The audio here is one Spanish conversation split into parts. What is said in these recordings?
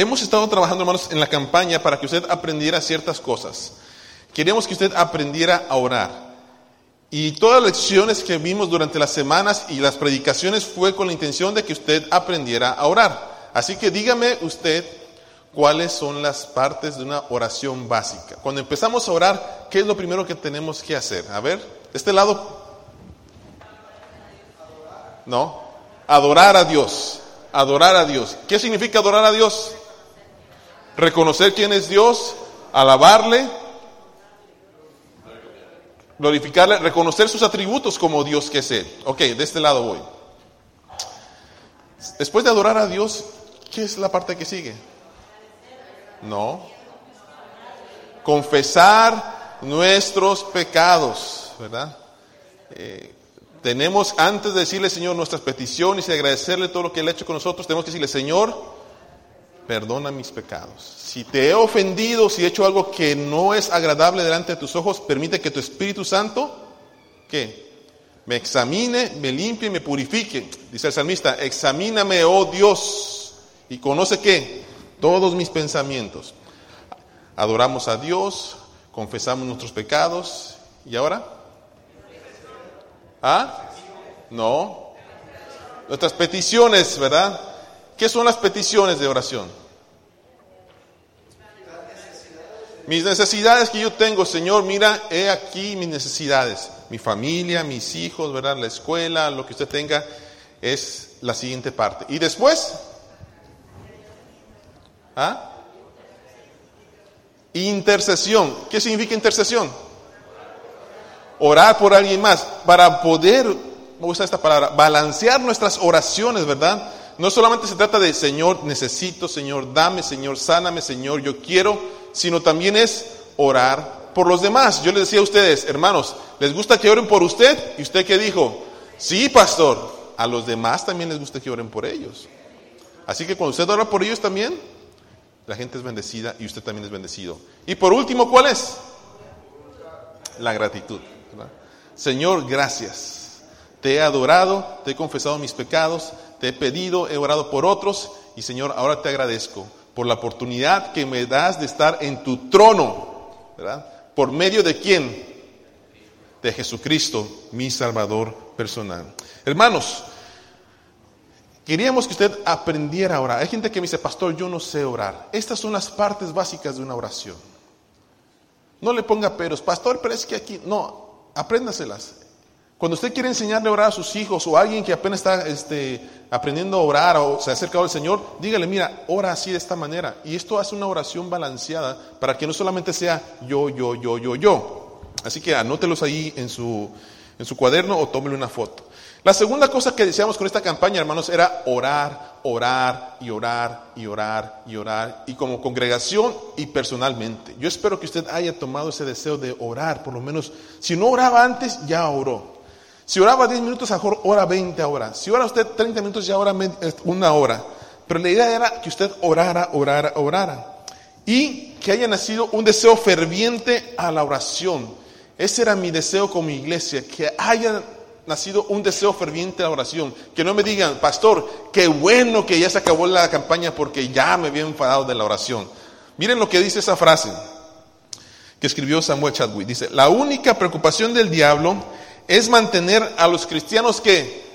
hemos estado trabajando, hermanos, en la campaña para que usted aprendiera ciertas cosas. Queremos que usted aprendiera a orar. Y todas las lecciones que vimos durante las semanas y las predicaciones fue con la intención de que usted aprendiera a orar. Así que dígame usted cuáles son las partes de una oración básica. Cuando empezamos a orar, ¿qué es lo primero que tenemos que hacer? A ver, este lado. No, adorar a Dios. Adorar a Dios. ¿Qué significa adorar a Dios? Reconocer quién es Dios, alabarle, glorificarle, reconocer sus atributos como Dios que es Él. Ok, de este lado voy. Después de adorar a Dios, ¿qué es la parte que sigue? No. Confesar nuestros pecados, ¿verdad? Eh, tenemos, antes de decirle, Señor, nuestras peticiones y agradecerle todo lo que Él ha hecho con nosotros, tenemos que decirle, Señor, perdona mis pecados. Si te he ofendido, si he hecho algo que no es agradable delante de tus ojos, permite que tu Espíritu Santo, ¿qué? Me examine, me limpie y me purifique. Dice el salmista, examíname, oh Dios, y conoce qué? Todos mis pensamientos. Adoramos a Dios, confesamos nuestros pecados, ¿y ahora? ¿Ah? No. Nuestras peticiones, ¿verdad? ¿Qué son las peticiones de oración? Mis necesidades que yo tengo, Señor, mira, he aquí mis necesidades. Mi familia, mis hijos, ¿verdad? La escuela, lo que usted tenga, es la siguiente parte. Y después, ¿ah? Intercesión. ¿Qué significa intercesión? Orar por alguien más. Para poder, voy a usar esta palabra, balancear nuestras oraciones, ¿verdad? No solamente se trata de Señor, necesito, Señor, dame, Señor, sáname, Señor, yo quiero sino también es orar por los demás. Yo les decía a ustedes, hermanos, ¿les gusta que oren por usted? ¿Y usted qué dijo? Sí, pastor. A los demás también les gusta que oren por ellos. Así que cuando usted ora por ellos también, la gente es bendecida y usted también es bendecido. Y por último, ¿cuál es? La gratitud. Señor, gracias. Te he adorado, te he confesado mis pecados, te he pedido, he orado por otros y Señor, ahora te agradezco por la oportunidad que me das de estar en tu trono, ¿verdad? ¿Por medio de quién? De Jesucristo, mi Salvador personal. Hermanos, queríamos que usted aprendiera a orar. Hay gente que me dice, pastor, yo no sé orar. Estas son las partes básicas de una oración. No le ponga peros, pastor, pero es que aquí, no, apréndaselas. Cuando usted quiere enseñarle a orar a sus hijos o a alguien que apenas está este, aprendiendo a orar o se ha acercado al Señor, dígale, mira, ora así de esta manera. Y esto hace una oración balanceada para que no solamente sea yo, yo, yo, yo, yo. Así que anótelos ahí en su, en su cuaderno o tómele una foto. La segunda cosa que deseamos con esta campaña, hermanos, era orar, orar y orar y orar y orar, y como congregación y personalmente. Yo espero que usted haya tomado ese deseo de orar, por lo menos, si no oraba antes, ya oró. Si oraba 10 minutos, mejor ora 20 ahora. Si ora usted 30 minutos, ya ora una hora. Pero la idea era que usted orara, orara, orara. Y que haya nacido un deseo ferviente a la oración. Ese era mi deseo con mi iglesia, que haya nacido un deseo ferviente a la oración. Que no me digan, pastor, qué bueno que ya se acabó la campaña porque ya me había enfadado de la oración. Miren lo que dice esa frase que escribió Samuel Chadwick. Dice, la única preocupación del diablo es mantener a los cristianos que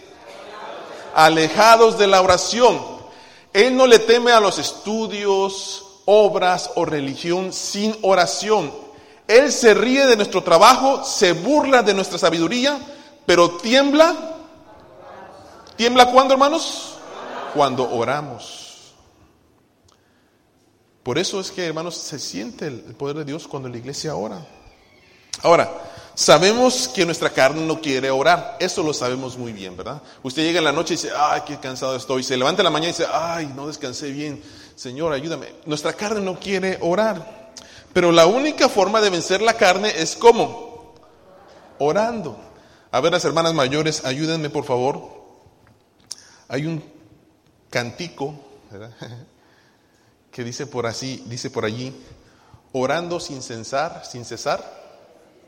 alejados de la oración. Él no le teme a los estudios, obras o religión sin oración. Él se ríe de nuestro trabajo, se burla de nuestra sabiduría, pero tiembla. ¿Tiembla cuándo, hermanos? Cuando oramos. Por eso es que, hermanos, se siente el poder de Dios cuando la iglesia ora. Ahora, Sabemos que nuestra carne no quiere orar, eso lo sabemos muy bien, ¿verdad? Usted llega en la noche y dice, ay, qué cansado estoy. Se levanta en la mañana y dice, ay, no descansé bien. Señor, ayúdame. Nuestra carne no quiere orar. Pero la única forma de vencer la carne es ¿cómo? Orando. A ver, las hermanas mayores, ayúdenme por favor. Hay un cantico, que dice por así, dice por allí, orando sin cesar, sin cesar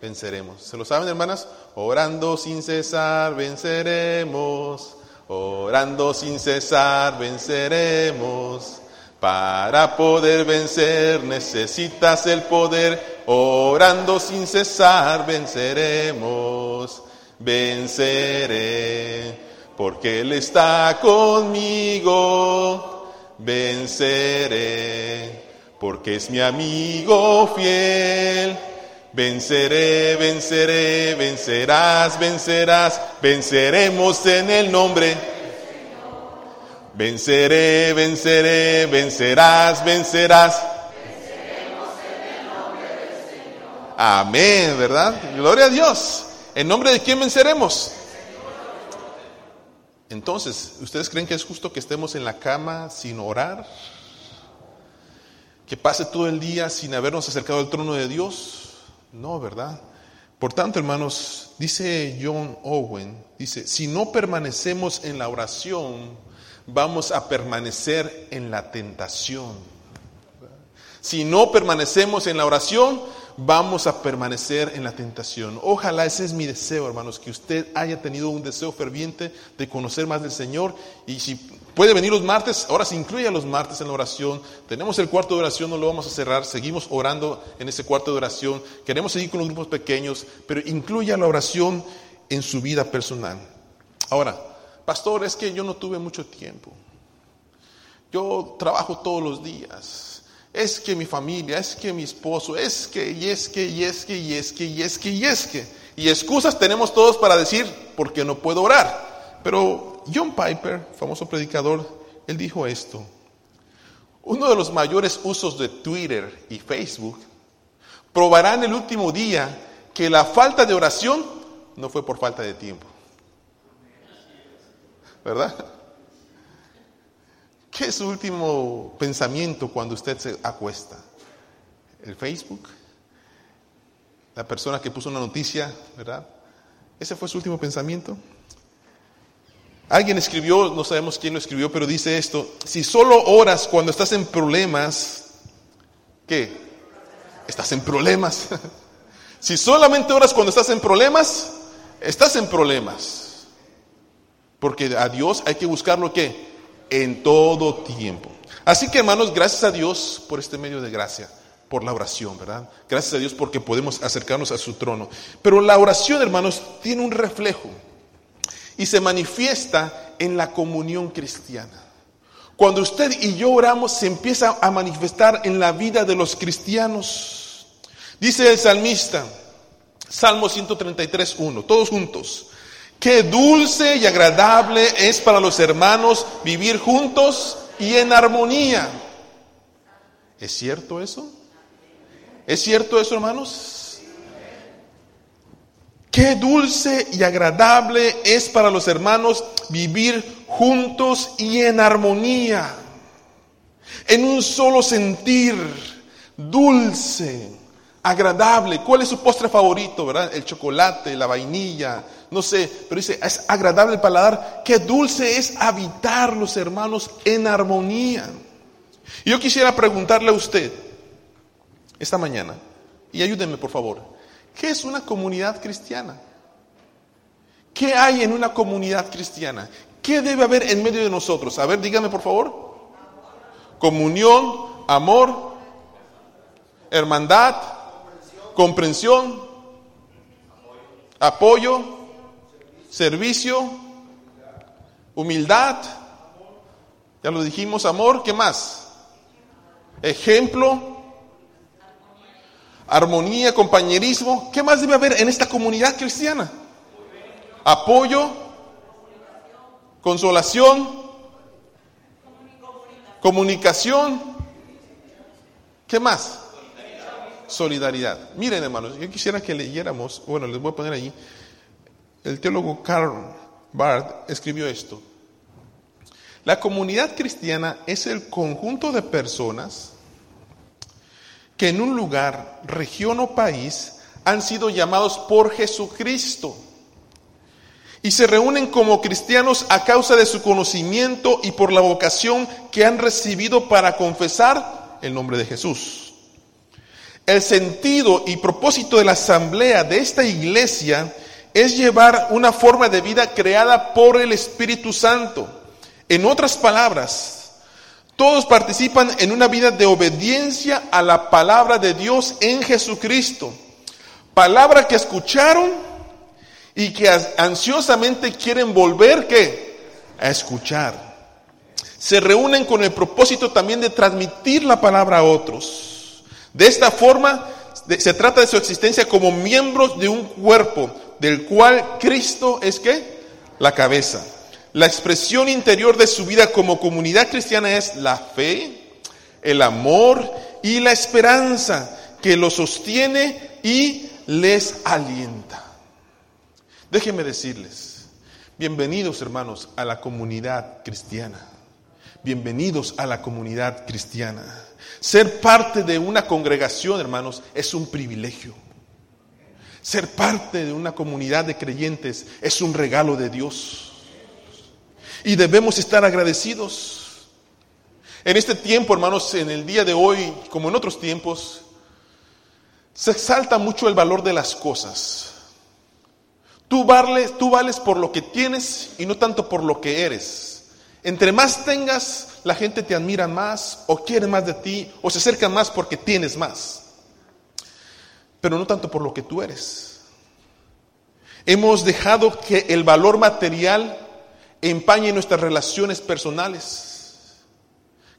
venceremos. ¿Se lo saben, hermanas? Orando sin cesar, venceremos. Orando sin cesar, venceremos. Para poder vencer necesitas el poder, orando sin cesar venceremos, venceré, porque Él está conmigo, venceré, porque es mi amigo fiel. Venceré, venceré, vencerás, vencerás, venceremos en el nombre Venceré, venceré, vencerás, vencerás. Venceremos en el nombre del Señor. Amén, ¿verdad? Gloria a Dios. ¿En nombre de quién venceremos? Entonces, ¿ustedes creen que es justo que estemos en la cama sin orar? ¿Que pase todo el día sin habernos acercado al trono de Dios? No, ¿verdad? Por tanto, hermanos, dice John Owen, dice, si no permanecemos en la oración, vamos a permanecer en la tentación. Si no permanecemos en la oración, vamos a permanecer en la tentación. Ojalá ese es mi deseo, hermanos, que usted haya tenido un deseo ferviente de conocer más del Señor. Y si puede venir los martes, ahora se incluye a los martes en la oración. Tenemos el cuarto de oración, no lo vamos a cerrar. Seguimos orando en ese cuarto de oración. Queremos seguir con los grupos pequeños, pero incluya la oración en su vida personal. Ahora, pastor, es que yo no tuve mucho tiempo. Yo trabajo todos los días. Es que mi familia, es que mi esposo, es que, y es que, y es que, y es que, y es que, y es que. Y excusas tenemos todos para decir, porque no puedo orar. Pero John Piper, famoso predicador, él dijo esto. Uno de los mayores usos de Twitter y Facebook probará en el último día que la falta de oración no fue por falta de tiempo. ¿verdad? ¿Qué es su último pensamiento cuando usted se acuesta? ¿El Facebook? ¿La persona que puso una noticia, verdad? ¿Ese fue su último pensamiento? Alguien escribió, no sabemos quién lo escribió, pero dice esto, si solo oras cuando estás en problemas, ¿qué? Estás en problemas. si solamente oras cuando estás en problemas, estás en problemas. Porque a Dios hay que buscarlo que en todo tiempo. Así que hermanos, gracias a Dios por este medio de gracia, por la oración, ¿verdad? Gracias a Dios porque podemos acercarnos a su trono. Pero la oración, hermanos, tiene un reflejo y se manifiesta en la comunión cristiana. Cuando usted y yo oramos, se empieza a manifestar en la vida de los cristianos. Dice el salmista, Salmo 133, 1, todos juntos. Qué dulce y agradable es para los hermanos vivir juntos y en armonía. ¿Es cierto eso? ¿Es cierto eso, hermanos? Qué dulce y agradable es para los hermanos vivir juntos y en armonía, en un solo sentir, dulce, agradable. ¿Cuál es su postre favorito, verdad? El chocolate, la vainilla, no sé, pero dice, es agradable el paladar. Qué dulce es habitar los hermanos en armonía. Yo quisiera preguntarle a usted esta mañana, y ayúdenme por favor, ¿qué es una comunidad cristiana? ¿Qué hay en una comunidad cristiana? ¿Qué debe haber en medio de nosotros? A ver, dígame por favor. Comunión, amor, hermandad, comprensión, apoyo, servicio, humildad, ya lo dijimos, amor, ¿qué más? Ejemplo, armonía, compañerismo, ¿qué más debe haber en esta comunidad cristiana? Apoyo, consolación, comunicación, ¿qué más? solidaridad. Miren, hermanos, yo quisiera que leyéramos, bueno, les voy a poner ahí, el teólogo Karl Barth escribió esto. La comunidad cristiana es el conjunto de personas que en un lugar, región o país han sido llamados por Jesucristo y se reúnen como cristianos a causa de su conocimiento y por la vocación que han recibido para confesar el nombre de Jesús. El sentido y propósito de la asamblea de esta iglesia es llevar una forma de vida creada por el Espíritu Santo. En otras palabras, Todos participan en una vida de obediencia a la palabra de Dios en Jesucristo. Palabra que escucharon y que ansiosamente quieren volver ¿qué? a escuchar. Se reúnen con el propósito también de transmitir la palabra a otros. De esta forma se trata de su existencia como miembros de un cuerpo del cual Cristo es qué? La cabeza. La expresión interior de su vida como comunidad cristiana es la fe, el amor y la esperanza que los sostiene y les alienta. Déjenme decirles, bienvenidos hermanos a la comunidad cristiana. Bienvenidos a la comunidad cristiana. Ser parte de una congregación, hermanos, es un privilegio. Ser parte de una comunidad de creyentes es un regalo de Dios. Y debemos estar agradecidos. En este tiempo, hermanos, en el día de hoy, como en otros tiempos, se exalta mucho el valor de las cosas. Tú vales, tú vales por lo que tienes y no tanto por lo que eres. Entre más tengas, la gente te admira más o quiere más de ti o se acerca más porque tienes más. Pero no tanto por lo que tú eres. Hemos dejado que el valor material empañe nuestras relaciones personales,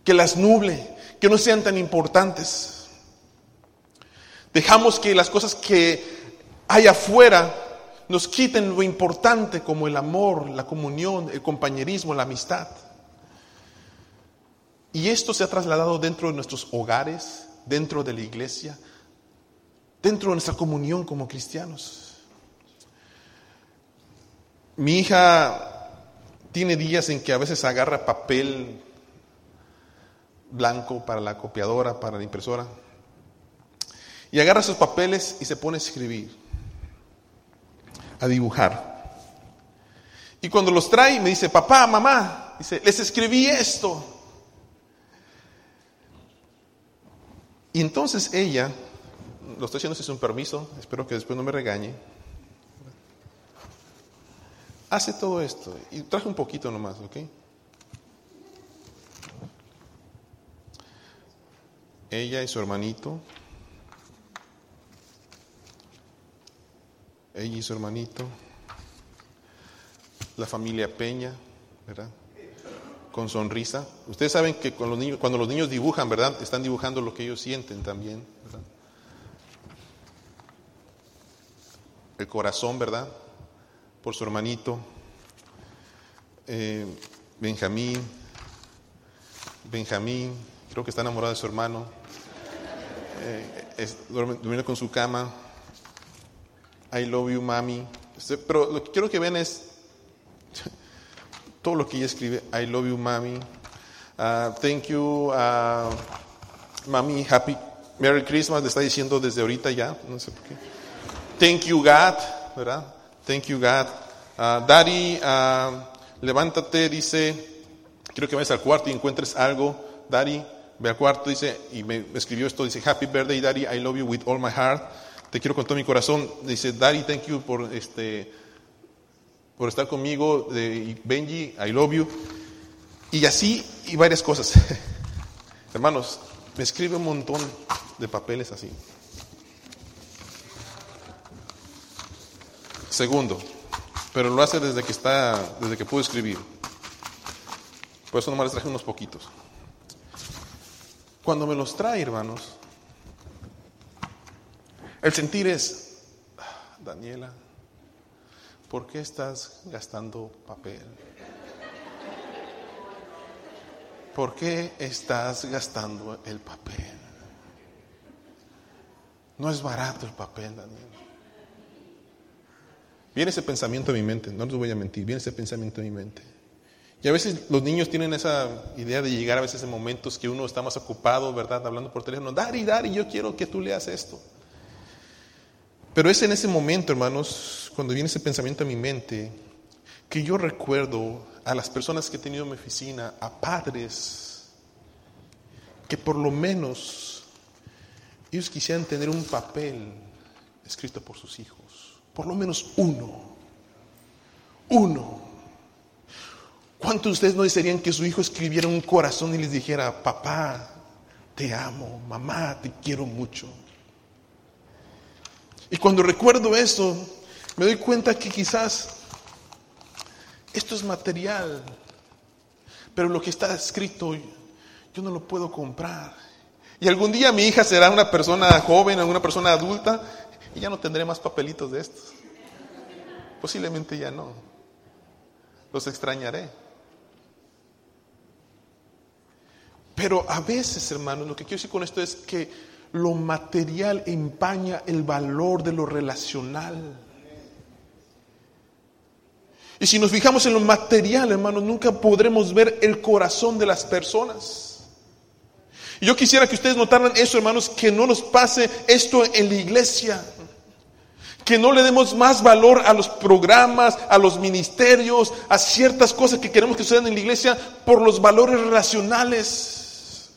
que las nuble, que no sean tan importantes. Dejamos que las cosas que hay afuera nos quiten lo importante como el amor, la comunión, el compañerismo, la amistad. Y esto se ha trasladado dentro de nuestros hogares, dentro de la iglesia, dentro de nuestra comunión como cristianos. Mi hija tiene días en que a veces agarra papel blanco para la copiadora, para la impresora, y agarra esos papeles y se pone a escribir, a dibujar. Y cuando los trae me dice, papá, mamá, dice, les escribí esto. Y entonces ella, lo estoy haciendo sin un permiso, espero que después no me regañe, hace todo esto. Y traje un poquito nomás, ¿ok? Ella y su hermanito. Ella y su hermanito. La familia Peña, ¿verdad? Con sonrisa. Ustedes saben que cuando los niños dibujan, ¿verdad? Están dibujando lo que ellos sienten también, ¿verdad? El corazón, ¿verdad? Por su hermanito eh, Benjamín. Benjamín, creo que está enamorado de su hermano. Eh, durmiendo con su cama. I love you, mami. Este, pero lo que quiero que vean es todo lo que ella escribe. I love you, mami. Uh, thank you, uh, mami. Happy Merry Christmas. Le está diciendo desde ahorita ya. No sé por qué. Thank you, God. ¿Verdad? Thank you, God. Uh, Daddy, uh, levántate, dice, quiero que vayas al cuarto y encuentres algo. Daddy, ve al cuarto, dice, y me escribió esto, dice, Happy birthday, Daddy, I love you with all my heart. Te quiero con todo mi corazón. Dice, Daddy, thank you por, este, por estar conmigo. De, Benji, I love you. Y así, y varias cosas. Hermanos, me escribe un montón de papeles así. Segundo, pero lo hace desde que está, desde que pudo escribir. Por eso nomás les traje unos poquitos. Cuando me los trae, hermanos, el sentir es, ah, Daniela, ¿por qué estás gastando papel? ¿Por qué estás gastando el papel? No es barato el papel, Daniela. Viene ese pensamiento a mi mente, no les voy a mentir, viene ese pensamiento a mi mente. Y a veces los niños tienen esa idea de llegar a veces en momentos que uno está más ocupado, ¿verdad? Hablando por teléfono, Dari, Dari, yo quiero que tú leas esto. Pero es en ese momento, hermanos, cuando viene ese pensamiento a mi mente, que yo recuerdo a las personas que he tenido en mi oficina, a padres, que por lo menos ellos quisieran tener un papel escrito por sus hijos por lo menos uno, uno, ¿Cuántos de ustedes no desearían que su hijo escribiera un corazón y les dijera, papá, te amo, mamá, te quiero mucho? Y cuando recuerdo eso, me doy cuenta que quizás esto es material, pero lo que está escrito yo no lo puedo comprar. Y algún día mi hija será una persona joven, una persona adulta, y ya no tendré más papelitos de estos. Posiblemente ya no. Los extrañaré. Pero a veces, hermanos, lo que quiero decir con esto es que lo material empaña el valor de lo relacional. Y si nos fijamos en lo material, hermanos, nunca podremos ver el corazón de las personas. Y yo quisiera que ustedes notaran eso, hermanos, que no nos pase esto en la iglesia. Que no le demos más valor a los programas, a los ministerios, a ciertas cosas que queremos que sucedan en la iglesia por los valores relacionales.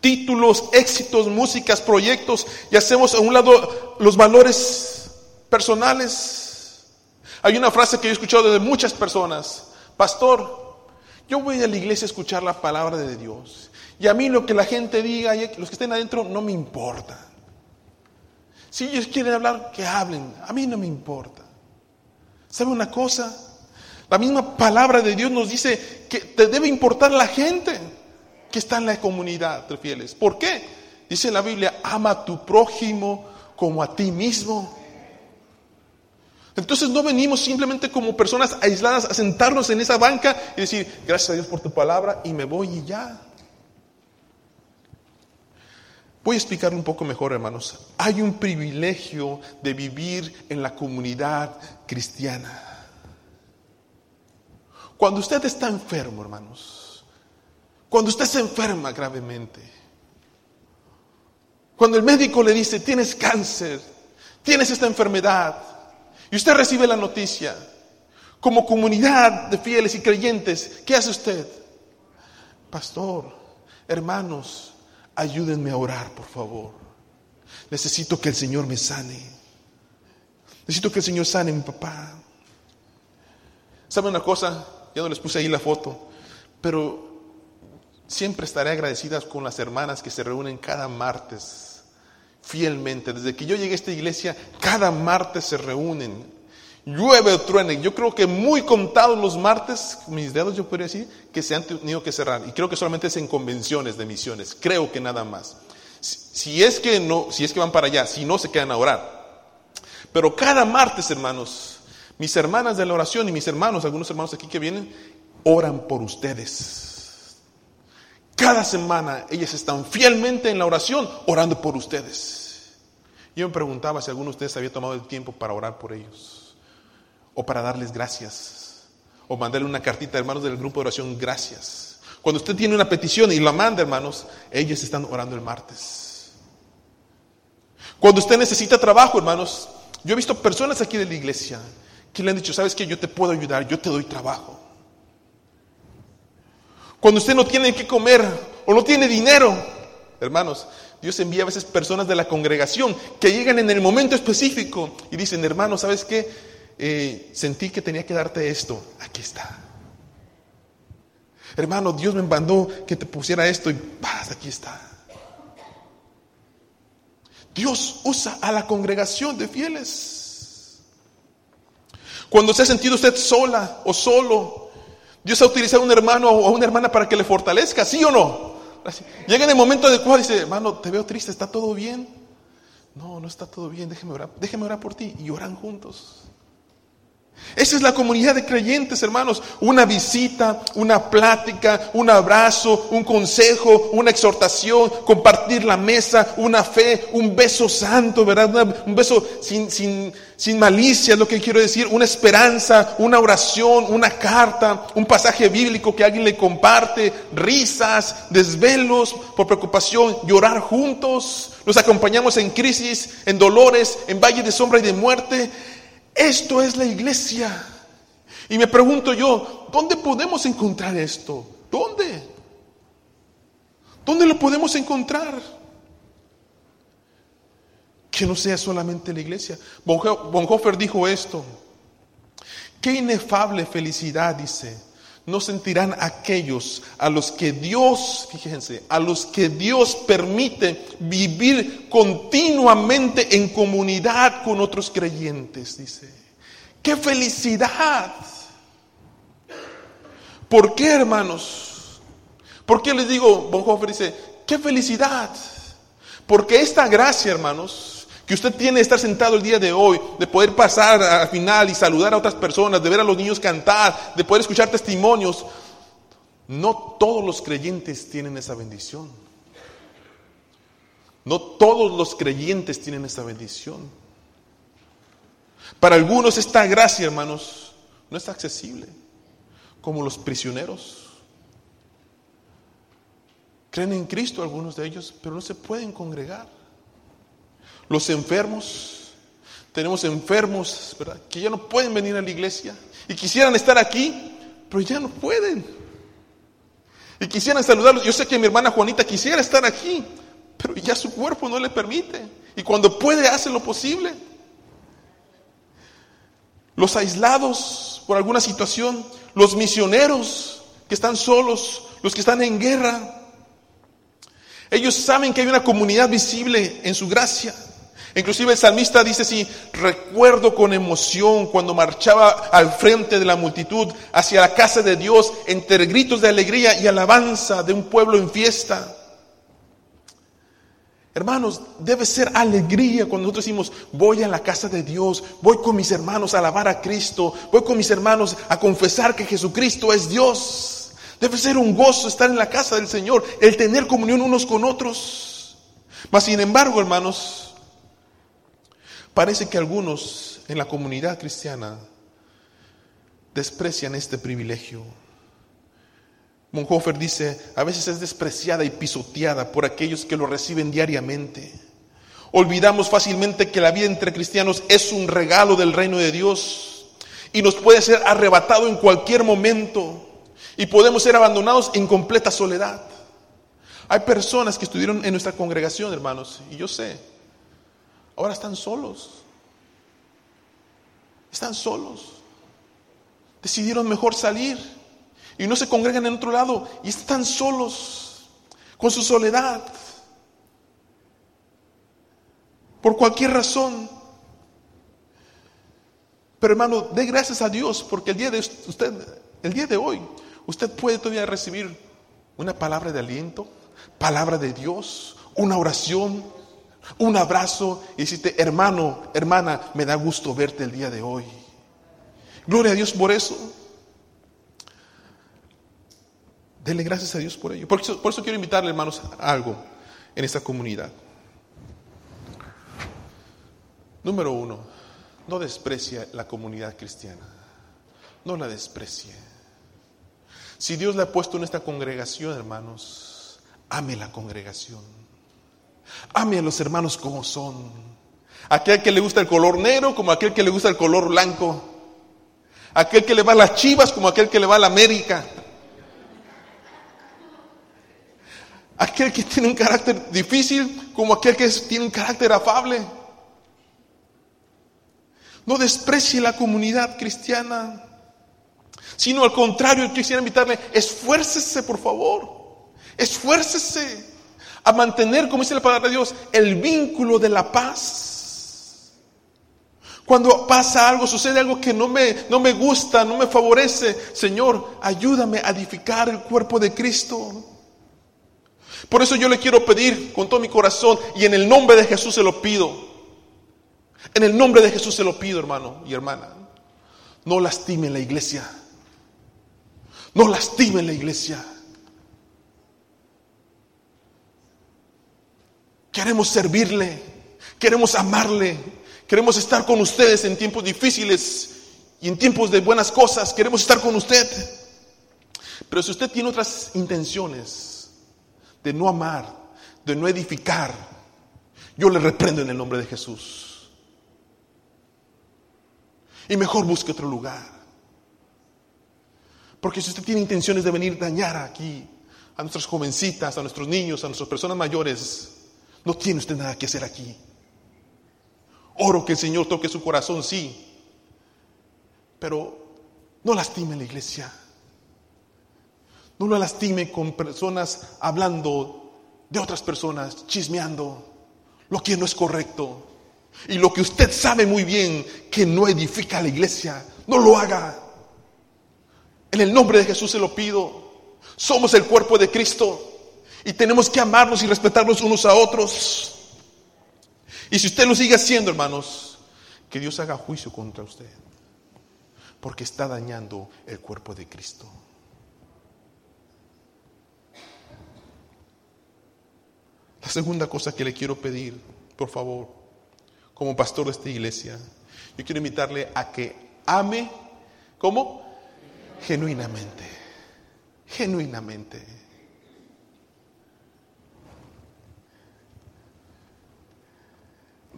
Títulos, éxitos, músicas, proyectos, y hacemos a un lado los valores personales. Hay una frase que yo he escuchado de muchas personas. Pastor, yo voy a la iglesia a escuchar la palabra de Dios. Y a mí lo que la gente diga, los que estén adentro, no me importa. Si ellos quieren hablar, que hablen. A mí no me importa. ¿Sabe una cosa? La misma palabra de Dios nos dice que te debe importar la gente que está en la comunidad de fieles. ¿Por qué? Dice la Biblia, ama a tu prójimo como a ti mismo. Entonces no venimos simplemente como personas aisladas a sentarnos en esa banca y decir, gracias a Dios por tu palabra y me voy y ya. Voy a explicar un poco mejor, hermanos. Hay un privilegio de vivir en la comunidad cristiana. Cuando usted está enfermo, hermanos, cuando usted se enferma gravemente, cuando el médico le dice, tienes cáncer, tienes esta enfermedad, y usted recibe la noticia, como comunidad de fieles y creyentes, ¿qué hace usted? Pastor, hermanos, ayúdenme a orar, por favor. Necesito que el Señor me sane. Necesito que el Señor sane a mi papá. ¿Sabe una cosa? Ya no les puse ahí la foto, pero siempre estaré agradecida con las hermanas que se reúnen cada martes fielmente. Desde que yo llegué a esta iglesia, cada martes se reúnen. Llueve o truene. Yo creo que muy contados los martes, mis dedos yo podría decir, que se han tenido que cerrar. Y creo que solamente es en convenciones de misiones. Creo que nada más. Si es que no, si es que van para allá, si no se quedan a orar. Pero cada martes, hermanos, mis hermanas de la oración y mis hermanos, algunos hermanos aquí que vienen, oran por ustedes. Cada semana ellas están fielmente en la oración orando por ustedes. Yo me preguntaba si alguno de ustedes había tomado el tiempo para orar por ellos o para darles gracias o mandarle una cartita, hermanos del grupo de oración, gracias. Cuando usted tiene una petición y la manda, hermanos, ellos están orando el martes. Cuando usted necesita trabajo, hermanos, yo he visto personas aquí de la iglesia que le han dicho, sabes que yo te puedo ayudar, yo te doy trabajo. Cuando usted no tiene que comer o no tiene dinero, hermanos, Dios envía a veces personas de la congregación que llegan en el momento específico y dicen, hermano, ¿sabes qué? Eh, sentí que tenía que darte esto. Aquí está. Hermano, Dios me mandó que te pusiera esto y paz, aquí está. Dios usa a la congregación de fieles. Cuando se ha sentido usted sola o solo, Dios ha utilizado a un hermano o a una hermana para que le fortalezca, ¿sí o no? Llega en el momento adecuado y dice, hermano, te veo triste, ¿está todo bien? No, no está todo bien, déjeme orar, déjeme orar por ti. Y oran juntos. Esa es la comunidad de creyentes, hermanos. Una visita, una plática, un abrazo, un consejo, una exhortación, compartir la mesa, una fe, un beso santo, ¿verdad? Un beso sin, sin, sin malicia, es lo que quiero decir. Una esperanza, una oración, una carta, un pasaje bíblico que alguien le comparte, risas, desvelos por preocupación, llorar juntos. Nos acompañamos en crisis, en dolores, en valle de sombra y de muerte. Esto es la iglesia. Y me pregunto yo, ¿dónde podemos encontrar esto? ¿Dónde? ¿Dónde lo podemos encontrar? Que no sea solamente la iglesia. Bonhoeffer dijo esto. Qué inefable felicidad, dice, no sentirán aquellos a los que Dios, fíjense, a los que Dios permite vivir continuamente en comunidad con otros creyentes, dice. ¡Qué felicidad! ¿Por qué, hermanos? ¿Por qué les digo, Bonhoeffer dice, qué felicidad? Porque esta gracia, hermanos, que usted tiene de estar sentado el día de hoy, de poder pasar al final y saludar a otras personas, de ver a los niños cantar, de poder escuchar testimonios, no todos los creyentes tienen esa bendición. No todos los creyentes tienen esa bendición. Para algunos esta gracia, hermanos, no es accesible, como los prisioneros. Creen en Cristo algunos de ellos, pero no se pueden congregar. Los enfermos, tenemos enfermos. Que ya no pueden venir a la iglesia y quisieran estar aquí, pero ya no pueden. Y quisieran saludarlos. Yo sé que mi hermana Juanita quisiera estar aquí, pero ya su cuerpo no le permite. Y cuando puede, hace lo posible los aislados por alguna situación, los misioneros que están solos, los que están en guerra. Ellos saben que hay una comunidad visible en su gracia. Inclusive el salmista dice así, recuerdo con emoción cuando marchaba al frente de la multitud hacia la casa de Dios entre gritos de alegría y alabanza de un pueblo en fiesta. Hermanos, debe ser alegría cuando nosotros decimos, voy a la casa de Dios, voy con mis hermanos a alabar a Cristo, voy con mis hermanos a confesar que Jesucristo es Dios. Debe ser un gozo estar en la casa del Señor, el tener comunión unos con otros. Mas, sin embargo, hermanos, parece que algunos en la comunidad cristiana desprecian este privilegio. Monhofer dice, a veces es despreciada y pisoteada por aquellos que lo reciben diariamente. Olvidamos fácilmente que la vida entre cristianos es un regalo del reino de Dios y nos puede ser arrebatado en cualquier momento y podemos ser abandonados en completa soledad. Hay personas que estuvieron en nuestra congregación, hermanos, y yo sé, ahora están solos. Están solos. Decidieron mejor salir y no se congregan en otro lado y están solos, con su soledad, por cualquier razón. Pero hermano, dé gracias a Dios porque el día de usted, el día de hoy, usted puede todavía recibir una palabra de aliento, palabra de Dios, una oración, un abrazo y decirte, hermano, hermana, me da gusto verte el día de hoy. Gloria a Dios por eso. Denle gracias a Dios por ello. Por eso, por eso quiero invitarle, hermanos, a algo en esta comunidad. Número uno, no desprecie la comunidad cristiana. No la desprecie. Si Dios le ha puesto en esta congregación, hermanos, ame la congregación. Ame a los hermanos como son. Aquel que le gusta el color negro como aquel que le gusta el color blanco. Aquel que le va a las chivas como aquel que le va a la América. aquel que tiene un carácter difícil como aquel que tiene un carácter afable. No desprecie la comunidad cristiana, sino al contrario, quisiera invitarle, esfuércese por favor, esfuércese a mantener, como dice la palabra de Dios, el vínculo de la paz. Cuando pasa algo, sucede algo que no me, no me gusta, no me favorece, Señor, ayúdame a edificar el cuerpo de Cristo. Por eso yo le quiero pedir con todo mi corazón y en el nombre de Jesús se lo pido. En el nombre de Jesús se lo pido, hermano y hermana. No lastimen la iglesia. No lastimen la iglesia. Queremos servirle. Queremos amarle. Queremos estar con ustedes en tiempos difíciles y en tiempos de buenas cosas. Queremos estar con usted. Pero si usted tiene otras intenciones, de no amar, de no edificar, yo le reprendo en el nombre de Jesús. Y mejor busque otro lugar. Porque si usted tiene intenciones de venir a dañar aquí a nuestras jovencitas, a nuestros niños, a nuestras personas mayores, no tiene usted nada que hacer aquí. Oro que el Señor toque su corazón, sí. Pero no lastime la iglesia. No lo lastime con personas hablando de otras personas, chismeando, lo que no es correcto. Y lo que usted sabe muy bien que no edifica la iglesia, no lo haga. En el nombre de Jesús se lo pido. Somos el cuerpo de Cristo y tenemos que amarnos y respetarnos unos a otros. Y si usted lo sigue haciendo, hermanos, que Dios haga juicio contra usted, porque está dañando el cuerpo de Cristo. La segunda cosa que le quiero pedir, por favor, como pastor de esta iglesia, yo quiero invitarle a que ame, ¿cómo? Genuinamente, genuinamente.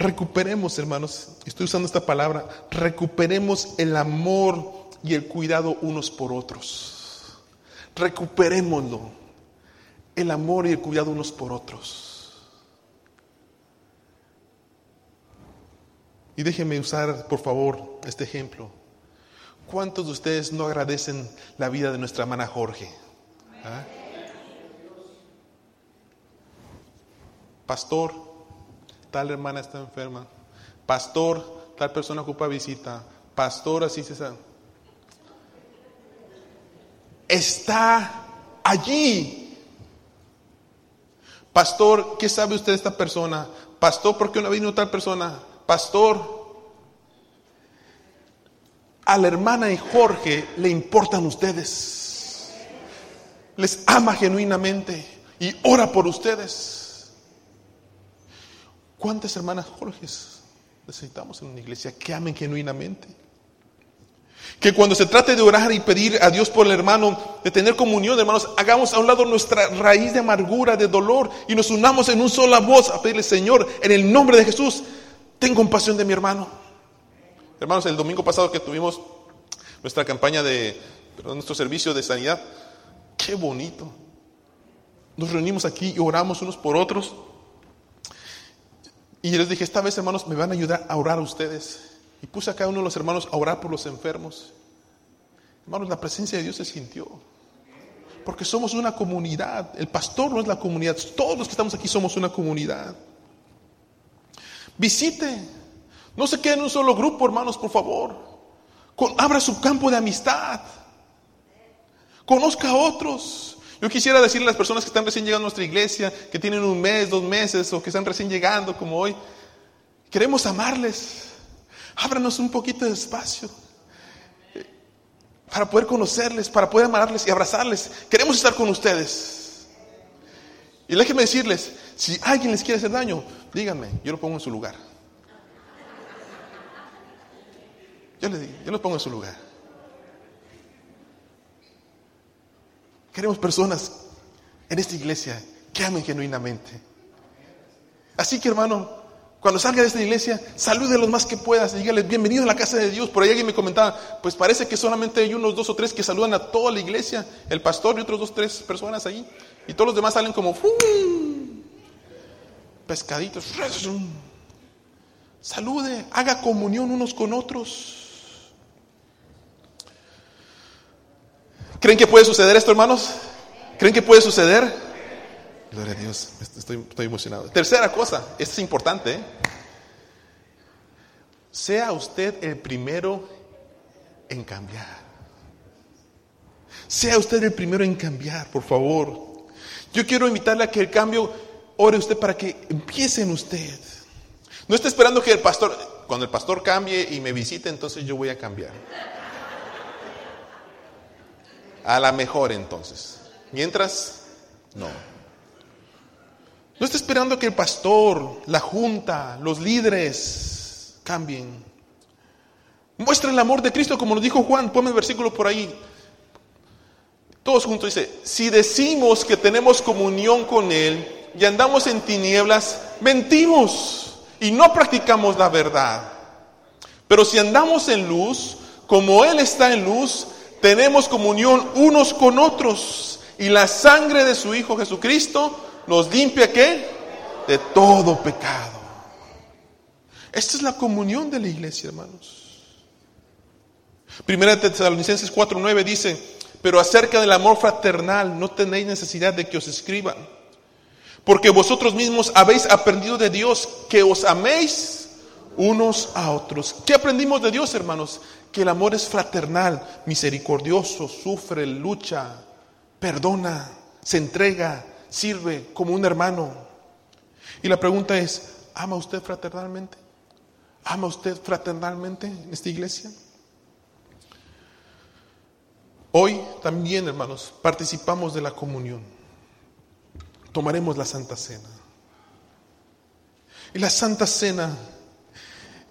Recuperemos, hermanos, estoy usando esta palabra, recuperemos el amor y el cuidado unos por otros. Recuperémoslo, el amor y el cuidado unos por otros. Y déjenme usar, por favor, este ejemplo. ¿Cuántos de ustedes no agradecen la vida de nuestra hermana Jorge? ¿Ah? Pastor, tal hermana está enferma. Pastor, tal persona ocupa visita. Pastor, así se sabe. Está allí. Pastor, ¿qué sabe usted de esta persona? Pastor, ¿por qué no ha venido tal persona? Pastor, a la hermana y Jorge le importan ustedes. Les ama genuinamente y ora por ustedes. ¿Cuántas hermanas Jorge necesitamos en una iglesia que amen genuinamente? Que cuando se trate de orar y pedir a Dios por el hermano, de tener comunión, hermanos, hagamos a un lado nuestra raíz de amargura, de dolor, y nos unamos en una sola voz a pedirle, Señor, en el nombre de Jesús, ten compasión de mi hermano. Hermanos, el domingo pasado que tuvimos nuestra campaña de, nuestro servicio de sanidad, qué bonito. Nos reunimos aquí y oramos unos por otros. Y les dije, esta vez hermanos, me van a ayudar a orar a ustedes. Y puse a cada uno de los hermanos a orar por los enfermos. Hermanos, la presencia de Dios se sintió. Porque somos una comunidad. El pastor no es la comunidad. Todos los que estamos aquí somos una comunidad. Visite. No se quede en un solo grupo, hermanos, por favor. abra su campo de amistad. Conozca a otros. Yo quisiera decirle a las personas que están recién llegando a nuestra iglesia, que tienen un mes, dos meses, o que están recién llegando como hoy, queremos amarles. Ábranos un poquito de espacio eh, para poder conocerles, para poder amarles y abrazarles. Queremos estar con ustedes. Y déjenme decirles, si alguien les quiere hacer daño, díganme, yo lo pongo en su lugar. Yo les digo, yo lo pongo en su lugar. Queremos personas en esta iglesia que amen genuinamente. Así que hermano, cuando salga de esta iglesia, salude a los más que puedas y dígale, bienvenido a la casa de Dios. Por ahí alguien me comentaba, pues parece que solamente hay unos dos o tres que saludan a toda la iglesia, el pastor y otros dos o tres personas ahí. Y todos los demás salen como pescaditos. Salude, haga comunión unos con otros. ¿Creen que puede suceder esto, hermanos? ¿Creen que puede suceder? Gloria a Dios, estoy, emocionado. Tercera cosa, esto es importante. ¿eh? Sea usted el primero en cambiar. Sea usted el primero en cambiar, por favor. Yo quiero invitarle a que el cambio, ore usted para que empiece en usted. No esté esperando que el pastor, cuando el pastor cambie y me visite, entonces yo voy a cambiar. A la mejor entonces. Mientras, no. No está esperando que el pastor, la junta, los líderes cambien. Muestra el amor de Cristo como nos dijo Juan. Ponme el versículo por ahí. Todos juntos dice, si decimos que tenemos comunión con Él y andamos en tinieblas, mentimos y no practicamos la verdad. Pero si andamos en luz, como Él está en luz, tenemos comunión unos con otros y la sangre de su Hijo Jesucristo nos limpia qué? De todo pecado. Esta es la comunión de la iglesia, hermanos. Primera Tesalonicenses 4:9 dice, Pero acerca del amor fraternal no tenéis necesidad de que os escriban, porque vosotros mismos habéis aprendido de Dios que os améis unos a otros. ¿Qué aprendimos de Dios, hermanos? Que el amor es fraternal, misericordioso, sufre, lucha, perdona, se entrega, sirve como un hermano. Y la pregunta es, ¿ama usted fraternalmente? ¿Ama usted fraternalmente en esta iglesia? Hoy también, hermanos, participamos de la comunión. Tomaremos la Santa Cena. Y la Santa Cena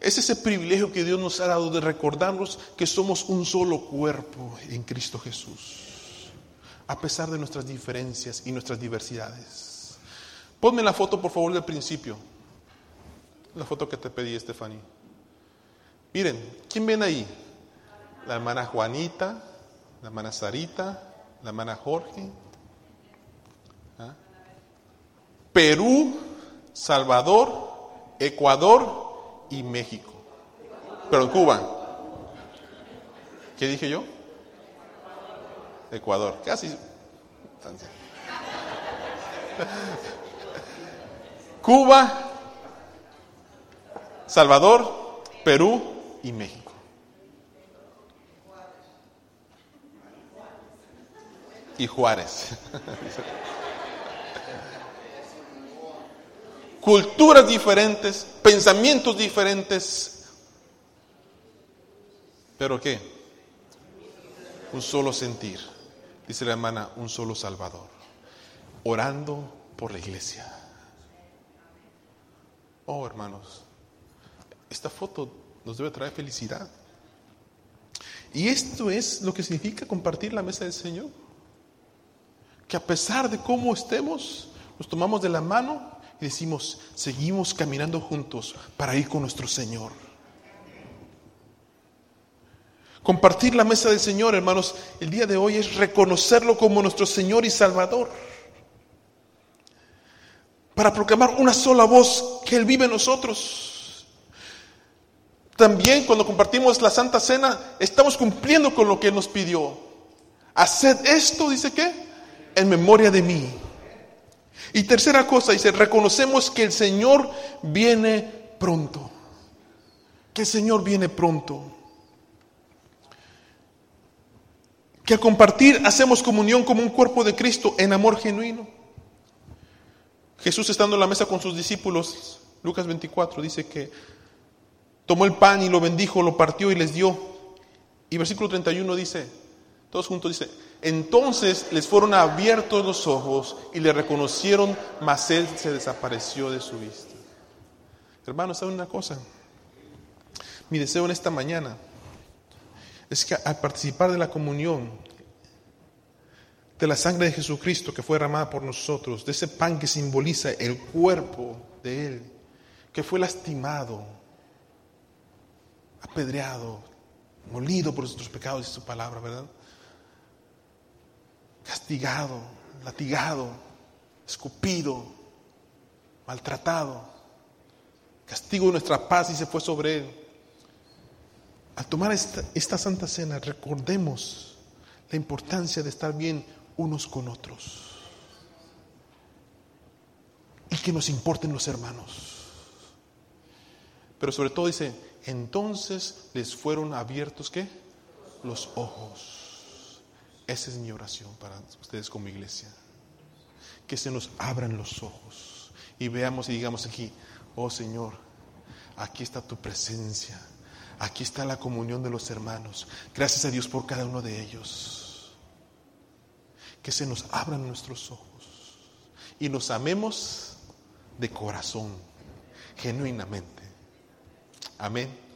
es ese privilegio que Dios nos ha dado de recordarnos que somos un solo cuerpo en Cristo Jesús, a pesar de nuestras diferencias y nuestras diversidades. Ponme la foto, por favor, del principio. La foto que te pedí, Estefany. Miren, ¿quién ven ahí? La hermana Juanita, la hermana Sarita, la hermana Jorge, ¿Ah? Perú, Salvador, Ecuador y México. Pero Cuba. ¿Qué dije yo? Ecuador. Casi. Cuba, Salvador, Perú y México. y Juárez. Culturas diferentes, pensamientos diferentes, pero ¿qué? Un solo sentir, dice la hermana, un solo Salvador, orando por la iglesia. Oh, hermanos, esta foto nos debe traer felicidad. Y esto es lo que significa compartir la mesa del Señor que a pesar de cómo estemos, nos tomamos de la mano y decimos, seguimos caminando juntos para ir con nuestro Señor. Compartir la mesa del Señor, hermanos, el día de hoy es reconocerlo como nuestro Señor y Salvador. Para proclamar una sola voz que Él vive en nosotros. También cuando compartimos la Santa Cena, estamos cumpliendo con lo que Él nos pidió. Haced esto, dice que, en memoria de mí. Y tercera cosa, dice, reconocemos que el Señor viene pronto. Que el Señor viene pronto. Que al compartir hacemos comunión como un cuerpo de Cristo en amor genuino. Jesús estando en la mesa con sus discípulos, Lucas 24, dice que tomó el pan y lo bendijo, lo partió y les dio. Y versículo 31 dice, todos juntos dice, entonces les fueron abiertos los ojos y le reconocieron, mas él se desapareció de su vista. Hermanos, ¿saben una cosa? Mi deseo en esta mañana es que al participar de la comunión, de la sangre de Jesucristo que fue derramada por nosotros, de ese pan que simboliza el cuerpo de Él, que fue lastimado, apedreado, molido por nuestros pecados y su palabra, ¿verdad? Castigado, latigado, escupido, maltratado. Castigo de nuestra paz y se fue sobre él. Al tomar esta, esta Santa Cena, recordemos la importancia de estar bien unos con otros. Y que nos importen los hermanos. Pero sobre todo dice, entonces les fueron abiertos ¿qué? Los ojos. Esa es mi oración para ustedes como iglesia. Que se nos abran los ojos y veamos y digamos aquí, oh Señor, aquí está tu presencia, aquí está la comunión de los hermanos. Gracias a Dios por cada uno de ellos. Que se nos abran nuestros ojos y nos amemos de corazón, genuinamente. Amén.